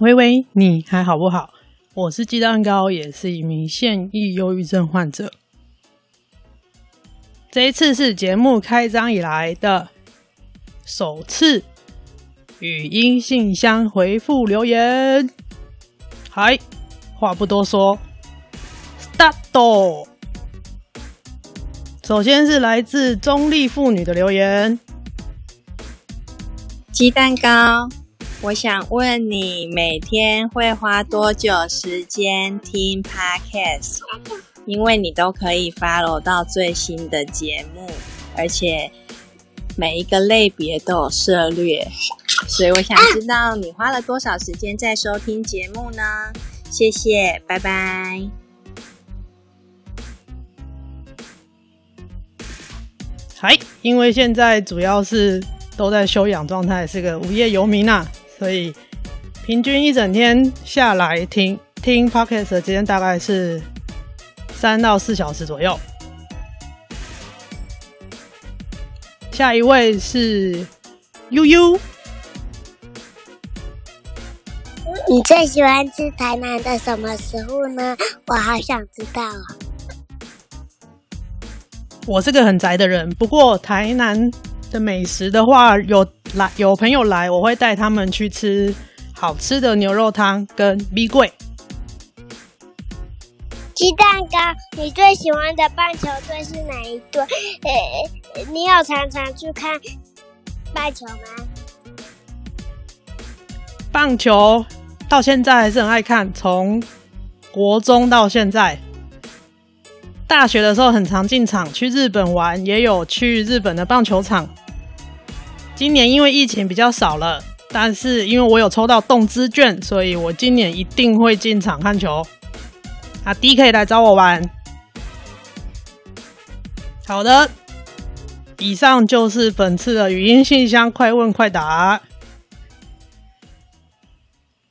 喂喂，你还好不好？我是鸡蛋糕，也是一名现役忧郁症患者。这一次是节目开张以来的首次语音信箱回复留言。嗨，话不多说，start。首先是来自中立妇女的留言，鸡蛋糕。我想问你，每天会花多久时间听 Podcast？因为你都可以 follow 到最新的节目，而且每一个类别都有涉猎，所以我想知道你花了多少时间在收听节目呢？谢谢，拜拜。嗨，因为现在主要是都在休养状态，是个无业游民啊。所以平均一整天下来听听 Podcast 的时间大概是三到四小时左右。下一位是悠悠，你最喜欢吃台南的什么食物呢？我好想知道啊！我是个很宅的人，不过台南的美食的话有。来，有朋友来，我会带他们去吃好吃的牛肉汤跟米粿。鸡蛋糕，你最喜欢的棒球队是哪一队？呃，你有常常去看棒球吗？棒球到现在还是很爱看，从国中到现在，大学的时候很常进场，去日本玩也有去日本的棒球场。今年因为疫情比较少了，但是因为我有抽到动资券，所以我今年一定会进场看球。啊 D 可以来找我玩。好的，以上就是本次的语音信箱快问快答。